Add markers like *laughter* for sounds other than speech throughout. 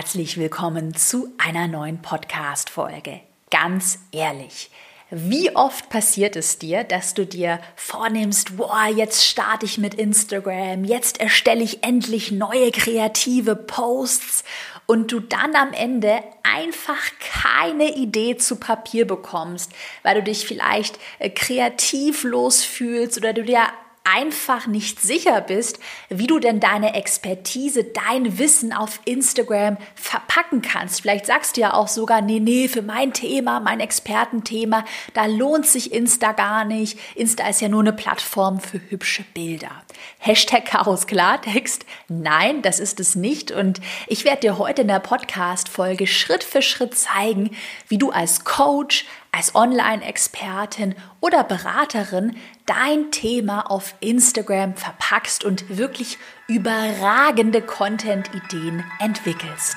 herzlich willkommen zu einer neuen Podcast-Folge. Ganz ehrlich, wie oft passiert es dir, dass du dir vornimmst, boah, jetzt starte ich mit Instagram, jetzt erstelle ich endlich neue kreative Posts und du dann am Ende einfach keine Idee zu Papier bekommst, weil du dich vielleicht äh, kreativlos fühlst oder du dir einfach nicht sicher bist, wie du denn deine Expertise, dein Wissen auf Instagram verpacken kannst. Vielleicht sagst du ja auch sogar, nee, nee, für mein Thema, mein Expertenthema, da lohnt sich Insta gar nicht. Insta ist ja nur eine Plattform für hübsche Bilder. Hashtag Chaos Klartext. Nein, das ist es nicht. Und ich werde dir heute in der Podcast-Folge Schritt für Schritt zeigen, wie du als Coach, als Online-Expertin oder Beraterin dein Thema auf Instagram verpackst und wirklich überragende Content-Ideen entwickelst.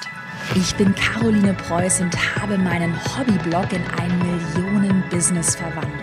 Ich bin Caroline Preuß und habe meinen Hobbyblog in ein Millionen-Business verwandelt.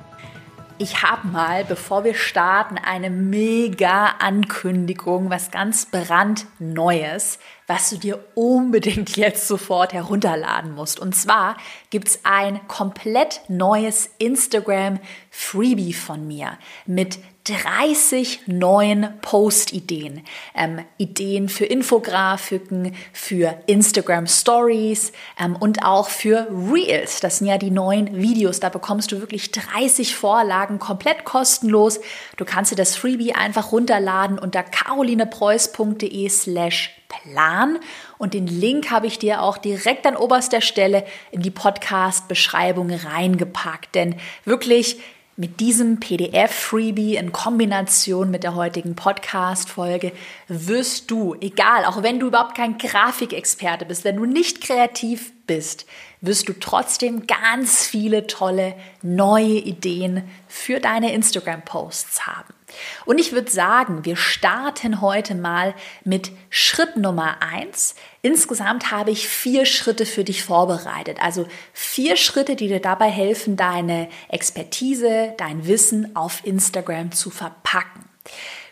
Ich habe mal, bevor wir starten, eine mega Ankündigung, was ganz brandneues, was du dir unbedingt *laughs* jetzt sofort herunterladen musst. Und zwar gibt es ein komplett neues Instagram Freebie von mir mit 30 neuen Post-Ideen. Ähm, Ideen für Infografiken, für Instagram Stories ähm, und auch für Reels. Das sind ja die neuen Videos. Da bekommst du wirklich 30 Vorlagen komplett kostenlos. Du kannst dir das Freebie einfach runterladen unter carolinepreuß.de slash Plan und den Link habe ich dir auch direkt an oberster Stelle in die Podcast-Beschreibung reingepackt. Denn wirklich, mit diesem PDF-Freebie in Kombination mit der heutigen Podcast-Folge wirst du, egal, auch wenn du überhaupt kein Grafikexperte bist, wenn du nicht kreativ bist, wirst du trotzdem ganz viele tolle neue Ideen für deine Instagram-Posts haben. Und ich würde sagen, wir starten heute mal mit Schritt Nummer eins. Insgesamt habe ich vier Schritte für dich vorbereitet. Also vier Schritte, die dir dabei helfen, deine Expertise, dein Wissen auf Instagram zu verpacken.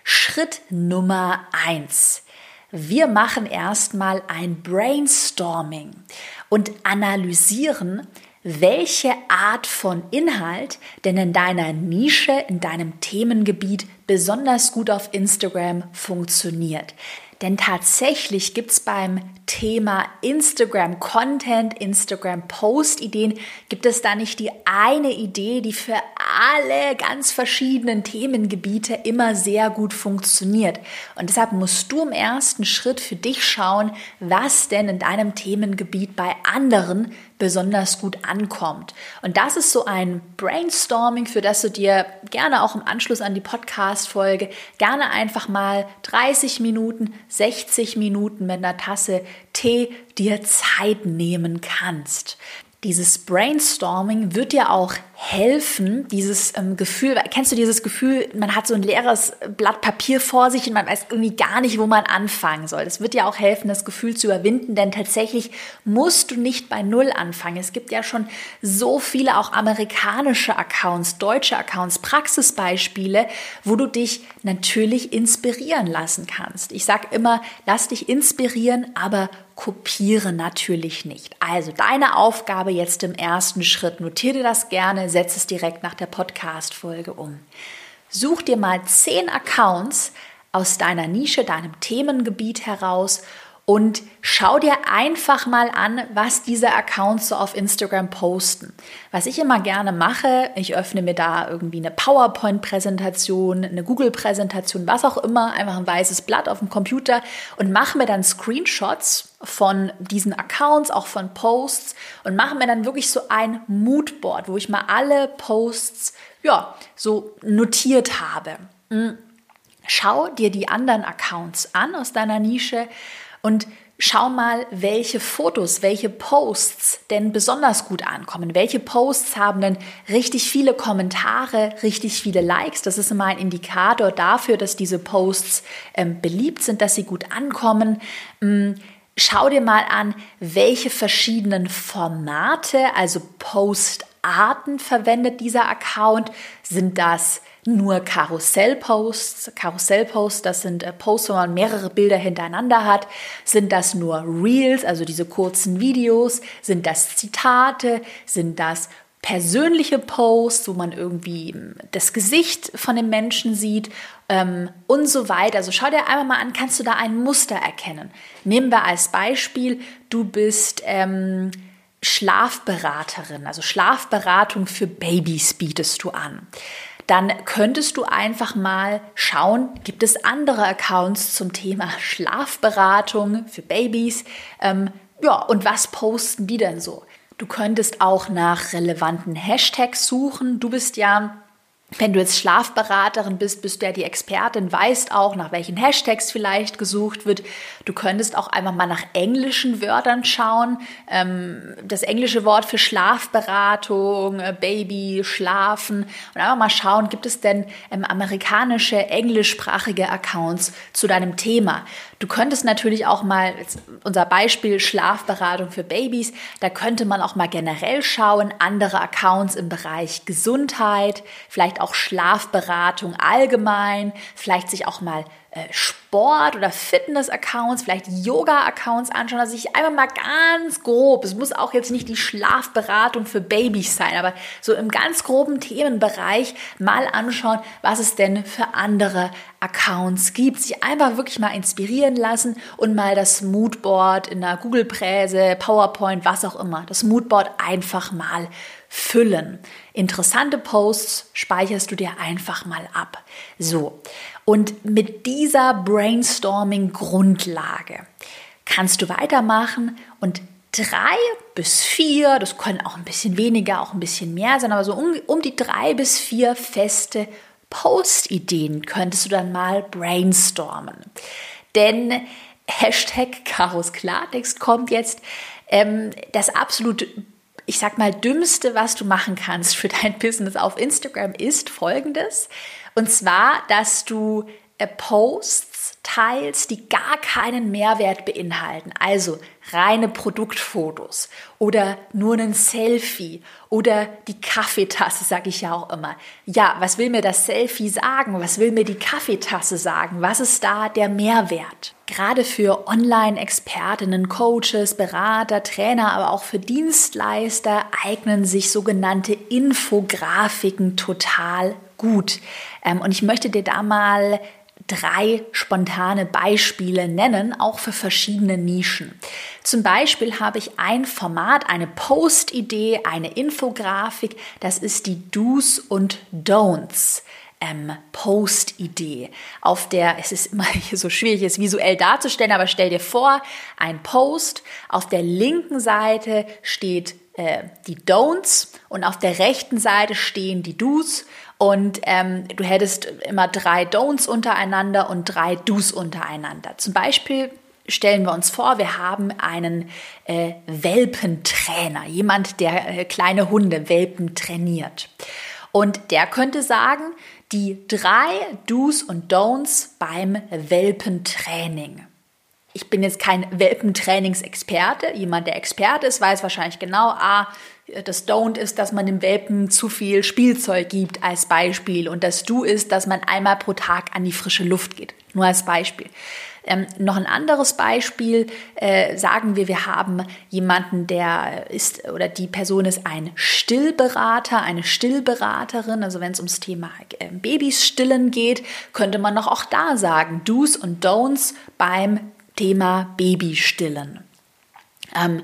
Schritt Nummer eins. Wir machen erstmal ein Brainstorming und analysieren, welche Art von Inhalt denn in deiner Nische, in deinem Themengebiet besonders gut auf Instagram funktioniert. Denn tatsächlich gibt es beim Thema Instagram Content, Instagram Post Ideen, gibt es da nicht die eine Idee, die für alle ganz verschiedenen Themengebiete immer sehr gut funktioniert. Und deshalb musst du im ersten Schritt für dich schauen, was denn in deinem Themengebiet bei anderen besonders gut ankommt. Und das ist so ein Brainstorming, für das du dir gerne auch im Anschluss an die Podcast-Folge gerne einfach mal 30 Minuten, 60 Minuten mit einer Tasse Tee dir Zeit nehmen kannst. Dieses Brainstorming wird dir auch helfen, dieses ähm, Gefühl, kennst du dieses Gefühl, man hat so ein leeres Blatt Papier vor sich und man weiß irgendwie gar nicht, wo man anfangen soll. Das wird dir auch helfen, das Gefühl zu überwinden, denn tatsächlich musst du nicht bei Null anfangen. Es gibt ja schon so viele auch amerikanische Accounts, deutsche Accounts, Praxisbeispiele, wo du dich natürlich inspirieren lassen kannst. Ich sage immer, lass dich inspirieren, aber kopiere natürlich nicht. Also deine Aufgabe jetzt im ersten Schritt, notiere dir das gerne, setze es direkt nach der Podcast-Folge um. Such dir mal zehn Accounts aus deiner Nische, deinem Themengebiet heraus und schau dir einfach mal an, was diese Accounts so auf Instagram posten. Was ich immer gerne mache, ich öffne mir da irgendwie eine PowerPoint-Präsentation, eine Google-Präsentation, was auch immer, einfach ein weißes Blatt auf dem Computer und mache mir dann Screenshots von diesen Accounts, auch von Posts und mache mir dann wirklich so ein Moodboard, wo ich mal alle Posts, ja, so notiert habe. Hm. Schau dir die anderen Accounts an aus deiner Nische und schau mal, welche Fotos, welche Posts denn besonders gut ankommen. Welche Posts haben denn richtig viele Kommentare, richtig viele Likes. Das ist immer ein Indikator dafür, dass diese Posts ähm, beliebt sind, dass sie gut ankommen. Ähm, schau dir mal an, welche verschiedenen Formate, also Postarten verwendet dieser Account. Sind das nur Karussellposts. Karussellposts, das sind äh, Posts, wo man mehrere Bilder hintereinander hat. Sind das nur Reels, also diese kurzen Videos? Sind das Zitate? Sind das persönliche Posts, wo man irgendwie hm, das Gesicht von dem Menschen sieht ähm, und so weiter. Also schau dir einmal mal an, kannst du da ein Muster erkennen? Nehmen wir als Beispiel, du bist ähm, Schlafberaterin, also Schlafberatung für Babys bietest du an dann könntest du einfach mal schauen, gibt es andere Accounts zum Thema Schlafberatung für Babys? Ähm, ja, und was posten die denn so? Du könntest auch nach relevanten Hashtags suchen. Du bist ja wenn du jetzt Schlafberaterin bist, bist du ja die Expertin, weißt auch, nach welchen Hashtags vielleicht gesucht wird. Du könntest auch einfach mal nach englischen Wörtern schauen. Ähm, das englische Wort für Schlafberatung, äh, Baby, Schlafen und einfach mal schauen, gibt es denn ähm, amerikanische, englischsprachige Accounts zu deinem Thema. Du könntest natürlich auch mal, unser Beispiel Schlafberatung für Babys, da könnte man auch mal generell schauen, andere Accounts im Bereich Gesundheit, vielleicht auch Schlafberatung allgemein, vielleicht sich auch mal äh, Sport- oder Fitness-Accounts, vielleicht Yoga-Accounts anschauen, dass ich einfach mal ganz grob, es muss auch jetzt nicht die Schlafberatung für Babys sein, aber so im ganz groben Themenbereich mal anschauen, was es denn für andere Accounts gibt, sich einfach wirklich mal inspirieren lassen und mal das Moodboard in der Google-Präse, PowerPoint, was auch immer, das Moodboard einfach mal füllen. Interessante Posts speicherst du dir einfach mal ab. So, und mit dieser Brainstorming-Grundlage kannst du weitermachen und drei bis vier, das können auch ein bisschen weniger, auch ein bisschen mehr sein, aber so um, um die drei bis vier feste Post-Ideen könntest du dann mal brainstormen. Denn Hashtag Karos Klartext kommt jetzt. Ähm, das absolut, ich sag mal, dümmste, was du machen kannst für dein Business auf Instagram ist folgendes. Und zwar, dass du äh, Posts teilst, die gar keinen Mehrwert beinhalten. Also reine Produktfotos oder nur ein Selfie oder die Kaffeetasse, sage ich ja auch immer. Ja, was will mir das Selfie sagen? Was will mir die Kaffeetasse sagen? Was ist da der Mehrwert? Gerade für Online-Expertinnen, Coaches, Berater, Trainer, aber auch für Dienstleister eignen sich sogenannte Infografiken total gut. Ähm, und ich möchte dir da mal drei spontane Beispiele nennen, auch für verschiedene Nischen. Zum Beispiel habe ich ein Format, eine Post-Idee, eine Infografik, das ist die Do's und Don'ts. Ähm, Post-Idee, auf der es ist immer *laughs* so schwierig, es visuell darzustellen, aber stell dir vor, ein Post, auf der linken Seite steht äh, die Don'ts und auf der rechten Seite stehen die Do's und ähm, du hättest immer drei Don'ts untereinander und drei Do's untereinander. Zum Beispiel stellen wir uns vor, wir haben einen äh, Welpentrainer, jemand, der äh, kleine Hunde, Welpen trainiert. Und der könnte sagen, die drei Do's und Don'ts beim Welpentraining. Ich bin jetzt kein Welpentrainingsexperte. Jemand, der Experte ist, weiß wahrscheinlich genau, ah, das Don't ist, dass man dem Welpen zu viel Spielzeug gibt als Beispiel und das Do ist, dass man einmal pro Tag an die frische Luft geht. Nur als Beispiel. Ähm, noch ein anderes Beispiel, äh, sagen wir, wir haben jemanden, der ist oder die Person ist ein Stillberater, eine Stillberaterin. Also wenn es ums Thema äh, Babys stillen geht, könnte man noch auch da sagen, Do's und Don'ts beim Thema Babystillen. Ähm,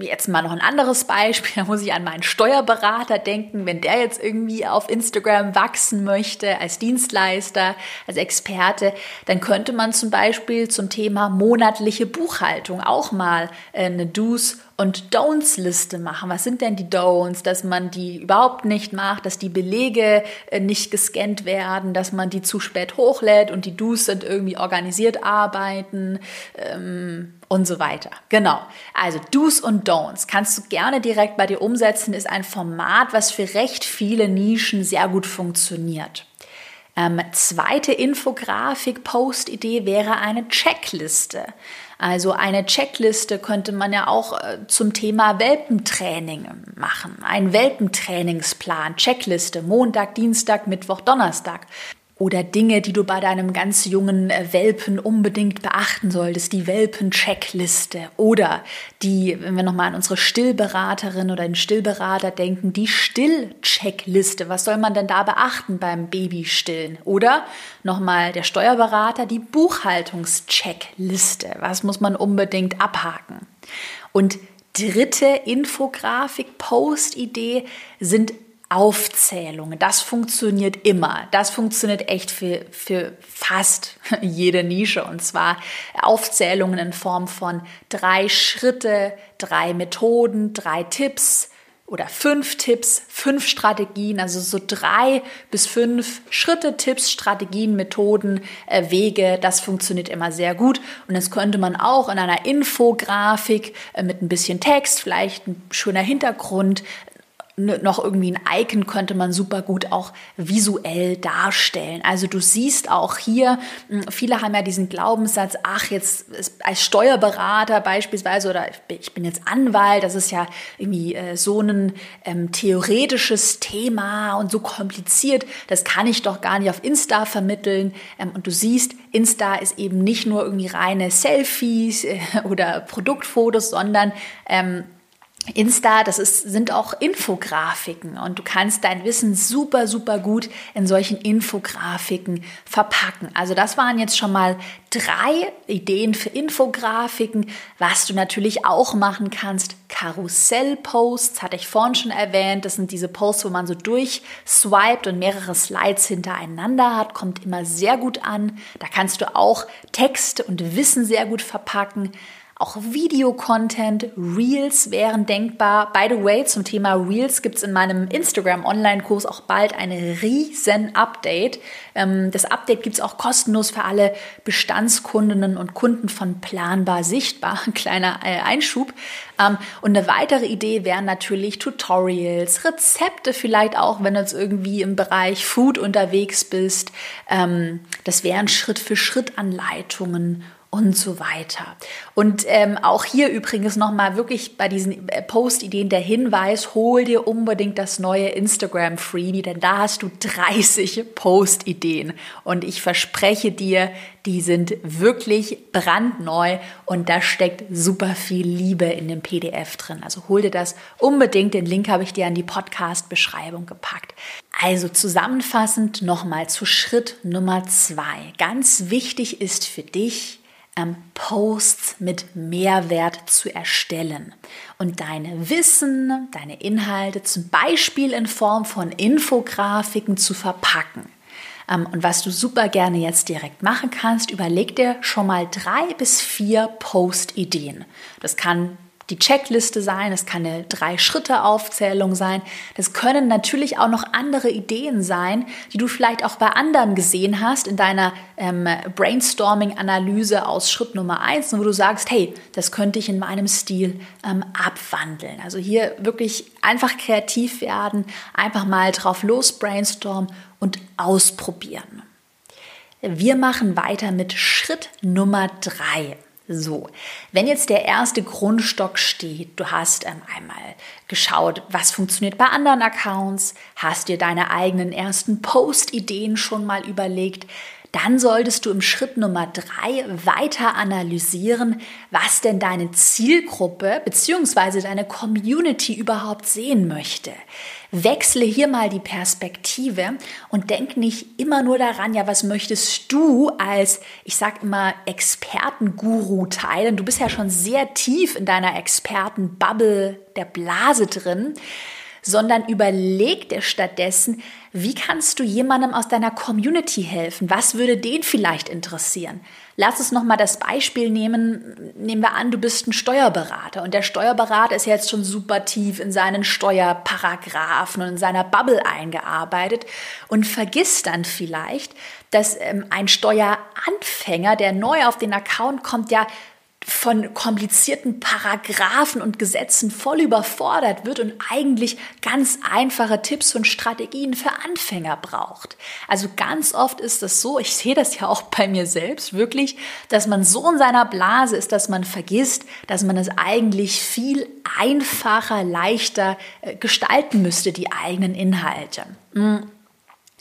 jetzt mal noch ein anderes Beispiel, *laughs* da muss ich an meinen Steuerberater denken, wenn der jetzt irgendwie auf Instagram wachsen möchte als Dienstleister, als Experte, dann könnte man zum Beispiel zum Thema monatliche Buchhaltung auch mal äh, eine Do's und Don'ts-Liste machen. Was sind denn die Don'ts? Dass man die überhaupt nicht macht, dass die Belege äh, nicht gescannt werden, dass man die zu spät hochlädt und die Do's sind irgendwie organisiert arbeiten ähm, und so weiter. Genau. Also Do's und Don'ts kannst du gerne direkt bei dir umsetzen, ist ein Format, was für recht viele Nischen sehr gut funktioniert. Ähm, zweite Infografik-Post-Idee wäre eine Checkliste. Also eine Checkliste könnte man ja auch äh, zum Thema Welpentraining machen. Ein Welpentrainingsplan, Checkliste, Montag, Dienstag, Mittwoch, Donnerstag oder Dinge, die du bei deinem ganz jungen äh, Welpen unbedingt beachten solltest, die Welpen-Checkliste oder die, wenn wir nochmal an unsere Stillberaterin oder den Stillberater denken, die Still-Checkliste. Was soll man denn da beachten beim Babystillen? Oder nochmal der Steuerberater, die Buchhaltungs-Checkliste. Was muss man unbedingt abhaken? Und dritte Infografik-Post-Idee sind Aufzählungen. Das funktioniert immer. Das funktioniert echt für, für fast *laughs* jede Nische. Und zwar Aufzählungen in Form von drei Schritte, drei Methoden, drei Tipps oder fünf Tipps, fünf Strategien, also so drei bis fünf Schritte, Tipps, Strategien, Methoden, äh, Wege. Das funktioniert immer sehr gut. Und das könnte man auch in einer Infografik äh, mit ein bisschen Text, vielleicht ein schöner Hintergrund, noch irgendwie ein Icon könnte man super gut auch visuell darstellen. Also du siehst auch hier, hm, viele haben ja diesen Glaubenssatz, ach, jetzt als Steuerberater beispielsweise oder ich bin jetzt Anwalt, das ist ja irgendwie äh, so ein ähm, theoretisches Thema und so kompliziert, das kann ich doch gar nicht auf Insta vermitteln. Ähm, und du siehst, Insta ist eben nicht nur irgendwie reine Selfies äh, *laughs* oder Produktfotos, sondern ähm, Insta, das ist, sind auch Infografiken und du kannst dein Wissen super, super gut in solchen Infografiken verpacken. Also das waren jetzt schon mal drei Ideen für Infografiken. Was du natürlich auch machen kannst, Karussellposts, hatte ich vorhin schon erwähnt. Das sind diese Posts, wo man so durchswiped und mehrere Slides hintereinander hat, kommt immer sehr gut an. Da kannst du auch Text und Wissen sehr gut verpacken. Auch Videocontent, Reels wären denkbar. By the way, zum Thema Reels gibt es in meinem Instagram-Online-Kurs auch bald eine riesen Update. Ähm, das Update gibt es auch kostenlos für alle Bestandskundinnen und Kunden von Planbar Sichtbar. Ein *laughs* kleiner äh, Einschub. Ähm, und eine weitere Idee wären natürlich Tutorials, Rezepte vielleicht auch, wenn du jetzt irgendwie im Bereich Food unterwegs bist. Ähm, das wären Schritt-für-Schritt-Anleitungen und so weiter. Und ähm, auch hier übrigens nochmal wirklich bei diesen äh, Post-Ideen der Hinweis, hol dir unbedingt das neue Instagram-Freebie, denn da hast du 30 Post-Ideen. Und ich verspreche dir, die sind wirklich brandneu und da steckt super viel Liebe in dem PDF drin. Also hol dir das unbedingt. Den Link habe ich dir an die Podcast-Beschreibung gepackt. Also zusammenfassend nochmal zu Schritt Nummer zwei. Ganz wichtig ist für dich, ähm, Posts mit Mehrwert zu erstellen und deine Wissen, deine Inhalte zum Beispiel in Form von Infografiken zu verpacken. Ähm, und was du super gerne jetzt direkt machen kannst, überleg dir schon mal drei bis vier Post-Ideen. Das kann die Checkliste sein, es kann eine Drei-Schritte-Aufzählung sein. Das können natürlich auch noch andere Ideen sein, die du vielleicht auch bei anderen gesehen hast in deiner ähm, Brainstorming-Analyse aus Schritt Nummer eins, wo du sagst, hey, das könnte ich in meinem Stil ähm, abwandeln. Also hier wirklich einfach kreativ werden, einfach mal drauf los brainstormen und ausprobieren. Wir machen weiter mit Schritt Nummer drei. So, wenn jetzt der erste Grundstock steht, du hast ähm, einmal geschaut, was funktioniert bei anderen Accounts, hast dir deine eigenen ersten Post-Ideen schon mal überlegt, dann solltest du im Schritt Nummer drei weiter analysieren, was denn deine Zielgruppe bzw. deine Community überhaupt sehen möchte. Wechsle hier mal die Perspektive und denk nicht immer nur daran, ja, was möchtest du als, ich sag immer, Expertenguru teilen? Du bist ja schon sehr tief in deiner Expertenbubble der Blase drin sondern überleg dir stattdessen, wie kannst du jemandem aus deiner Community helfen? Was würde den vielleicht interessieren? Lass uns nochmal das Beispiel nehmen. Nehmen wir an, du bist ein Steuerberater und der Steuerberater ist jetzt schon super tief in seinen Steuerparagraphen und in seiner Bubble eingearbeitet und vergisst dann vielleicht, dass ähm, ein Steueranfänger, der neu auf den Account kommt, ja von komplizierten Paragraphen und Gesetzen voll überfordert wird und eigentlich ganz einfache Tipps und Strategien für Anfänger braucht. Also ganz oft ist es so, ich sehe das ja auch bei mir selbst wirklich, dass man so in seiner Blase ist, dass man vergisst, dass man es eigentlich viel einfacher, leichter äh, gestalten müsste, die eigenen Inhalte. Hm.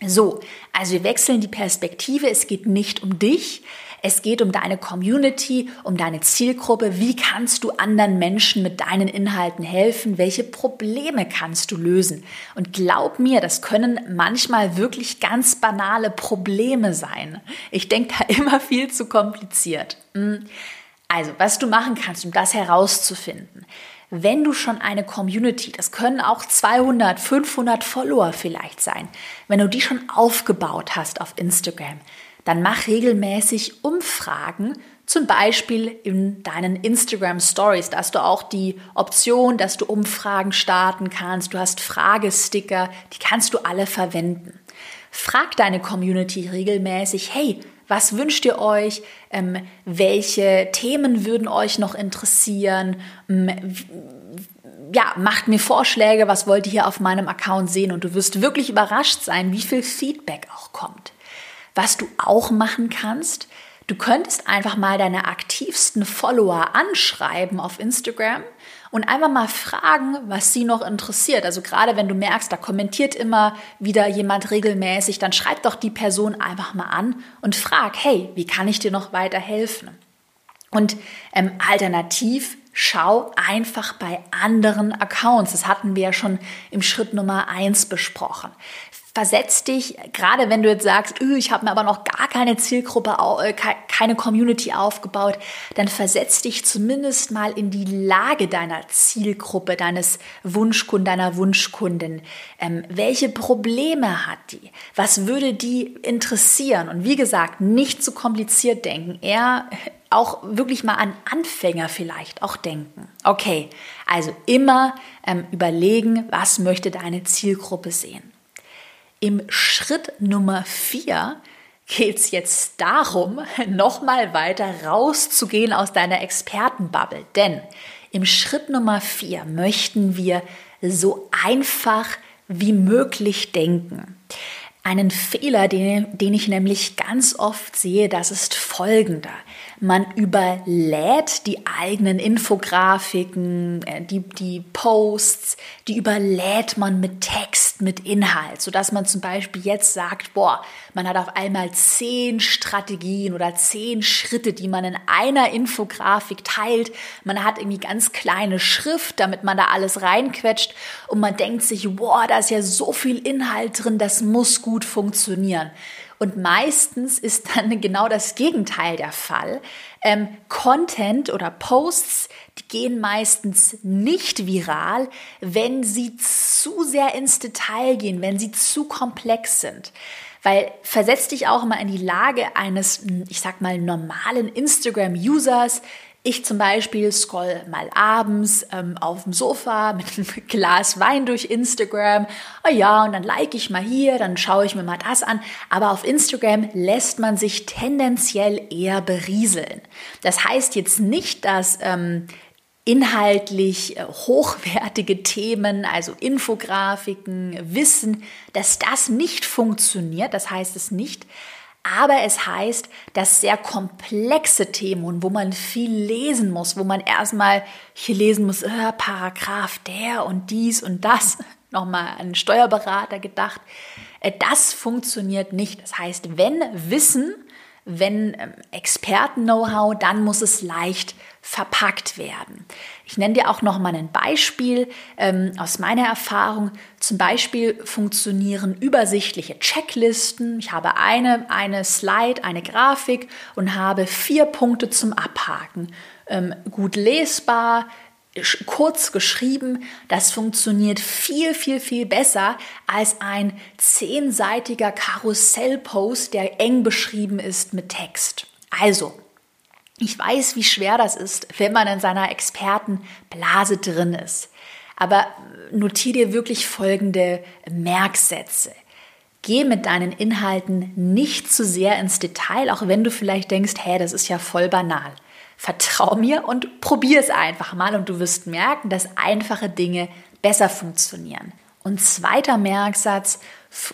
So, also wir wechseln die Perspektive. Es geht nicht um dich, es geht um deine Community, um deine Zielgruppe. Wie kannst du anderen Menschen mit deinen Inhalten helfen? Welche Probleme kannst du lösen? Und glaub mir, das können manchmal wirklich ganz banale Probleme sein. Ich denke da *laughs* immer viel zu kompliziert. Hm. Also, was du machen kannst, um das herauszufinden. Wenn du schon eine Community, das können auch 200, 500 Follower vielleicht sein, wenn du die schon aufgebaut hast auf Instagram, dann mach regelmäßig Umfragen, zum Beispiel in deinen Instagram Stories. Da hast du auch die Option, dass du Umfragen starten kannst. Du hast Fragesticker, die kannst du alle verwenden. Frag deine Community regelmäßig, hey, was wünscht ihr euch? Ähm, welche Themen würden euch noch interessieren? Ähm, ja, macht mir Vorschläge, was wollt ihr hier auf meinem Account sehen? Und du wirst wirklich überrascht sein, wie viel Feedback auch kommt. Was du auch machen kannst, du könntest einfach mal deine aktivsten Follower anschreiben auf Instagram und einfach mal fragen, was sie noch interessiert. Also gerade wenn du merkst, da kommentiert immer wieder jemand regelmäßig, dann schreib doch die Person einfach mal an und frag, hey, wie kann ich dir noch weiterhelfen? Und ähm, alternativ schau einfach bei anderen Accounts. Das hatten wir ja schon im Schritt Nummer eins besprochen versetz dich, gerade wenn du jetzt sagst, ich habe mir aber noch gar keine Zielgruppe, äh, keine Community aufgebaut, dann versetz dich zumindest mal in die Lage deiner Zielgruppe, deines Wunschkunden, deiner Wunschkundin. Ähm, welche Probleme hat die? Was würde die interessieren? Und wie gesagt, nicht zu kompliziert denken, eher auch wirklich mal an Anfänger vielleicht auch denken. Okay, also immer ähm, überlegen, was möchte deine Zielgruppe sehen. Im Schritt Nummer vier geht es jetzt darum, nochmal weiter rauszugehen aus deiner Expertenbubble. Denn im Schritt Nummer vier möchten wir so einfach wie möglich denken. Einen Fehler, den, den ich nämlich ganz oft sehe, das ist folgender. Man überlädt die eigenen Infografiken, äh, die, die Posts, die überlädt man mit Text, mit Inhalt, sodass man zum Beispiel jetzt sagt, boah, man hat auf einmal zehn Strategien oder zehn Schritte, die man in einer Infografik teilt. Man hat irgendwie ganz kleine Schrift, damit man da alles reinquetscht und man denkt sich, boah, da ist ja so viel Inhalt drin, das muss gut funktionieren. Und meistens ist dann *laughs* genau das Gegenteil der Fall. Ähm, Content oder Posts, die gehen meistens nicht viral, wenn sie zu sehr ins Detail gehen, wenn sie zu komplex sind. Weil versetz dich auch immer in die Lage eines, ich sag mal, normalen Instagram-Users, ich zum Beispiel scroll mal abends ähm, auf dem Sofa mit einem *laughs* Glas Wein durch Instagram. Oh ja, und dann like ich mal hier, dann schaue ich mir mal das an. Aber auf Instagram lässt man sich tendenziell eher berieseln. Das heißt jetzt nicht, dass ähm, inhaltlich äh, hochwertige Themen, also Infografiken, Wissen, dass das nicht funktioniert. Das heißt es nicht. Aber es heißt, dass sehr komplexe Themen, wo man viel lesen muss, wo man erstmal hier lesen muss, äh, Paragraph der und dies und das, *laughs* nochmal an Steuerberater gedacht, äh, das funktioniert nicht. Das heißt, wenn Wissen, wenn ähm, Experten-Know-how, dann muss es leicht verpackt werden. Ich nenne dir auch noch mal ein Beispiel ähm, aus meiner Erfahrung. Zum Beispiel funktionieren übersichtliche Checklisten. Ich habe eine, eine Slide, eine Grafik und habe vier Punkte zum Abhaken. Ähm, gut lesbar, kurz geschrieben, das funktioniert viel, viel, viel besser als ein zehnseitiger Karussellpost, der eng beschrieben ist mit Text. Also, ich weiß, wie schwer das ist, wenn man in seiner Expertenblase drin ist. Aber notiere dir wirklich folgende Merksätze. Geh mit deinen Inhalten nicht zu sehr ins Detail, auch wenn du vielleicht denkst, hä, das ist ja voll banal. Vertrau mir und probier es einfach mal und du wirst merken, dass einfache Dinge besser funktionieren. Und zweiter Merksatz,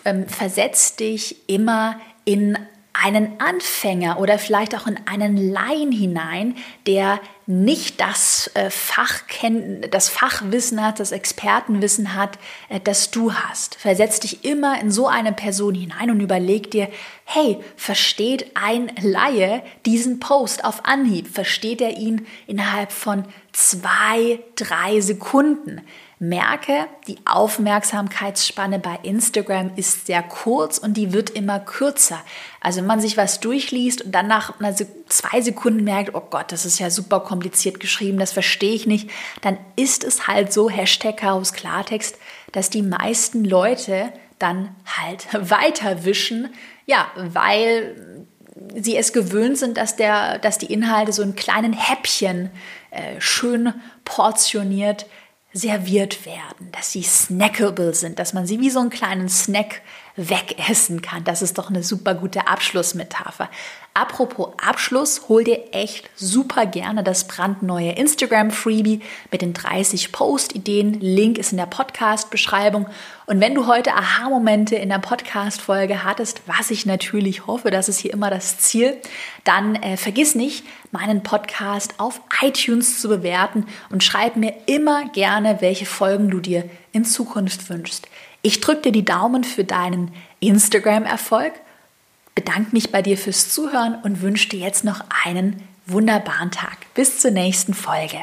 ähm, versetz dich immer in einen Anfänger oder vielleicht auch in einen Laien hinein, der nicht das äh, das Fachwissen hat, das Expertenwissen hat, äh, das du hast. Versetz dich immer in so eine Person hinein und überleg dir, hey, versteht ein Laie diesen Post auf Anhieb? Versteht er ihn innerhalb von zwei, drei Sekunden? merke, die Aufmerksamkeitsspanne bei Instagram ist sehr kurz und die wird immer kürzer. Also wenn man sich was durchliest und dann nach zwei Sekunden merkt, oh Gott, das ist ja super kompliziert geschrieben, das verstehe ich nicht, dann ist es halt so, Hashtag Chaos Klartext, dass die meisten Leute dann halt *laughs* weiterwischen, ja, weil sie es gewöhnt sind, dass, der, dass die Inhalte so in kleinen Häppchen äh, schön portioniert serviert werden, dass sie snackable sind, dass man sie wie so einen kleinen Snack wegessen kann. Das ist doch eine super gute Abschlussmetapher. Apropos Abschluss, hol dir echt super gerne das brandneue Instagram-Freebie mit den 30 Post-Ideen. Link ist in der Podcast-Beschreibung. Und wenn du heute Aha-Momente in der Podcast-Folge hattest, was ich natürlich hoffe, das ist hier immer das Ziel, dann äh, vergiss nicht, meinen Podcast auf iTunes zu bewerten und schreib mir immer gerne, welche Folgen du dir in Zukunft wünschst. Ich drücke dir die Daumen für deinen Instagram-Erfolg bedanke mich bei dir fürs Zuhören und wünsche dir jetzt noch einen wunderbaren Tag. Bis zur nächsten Folge.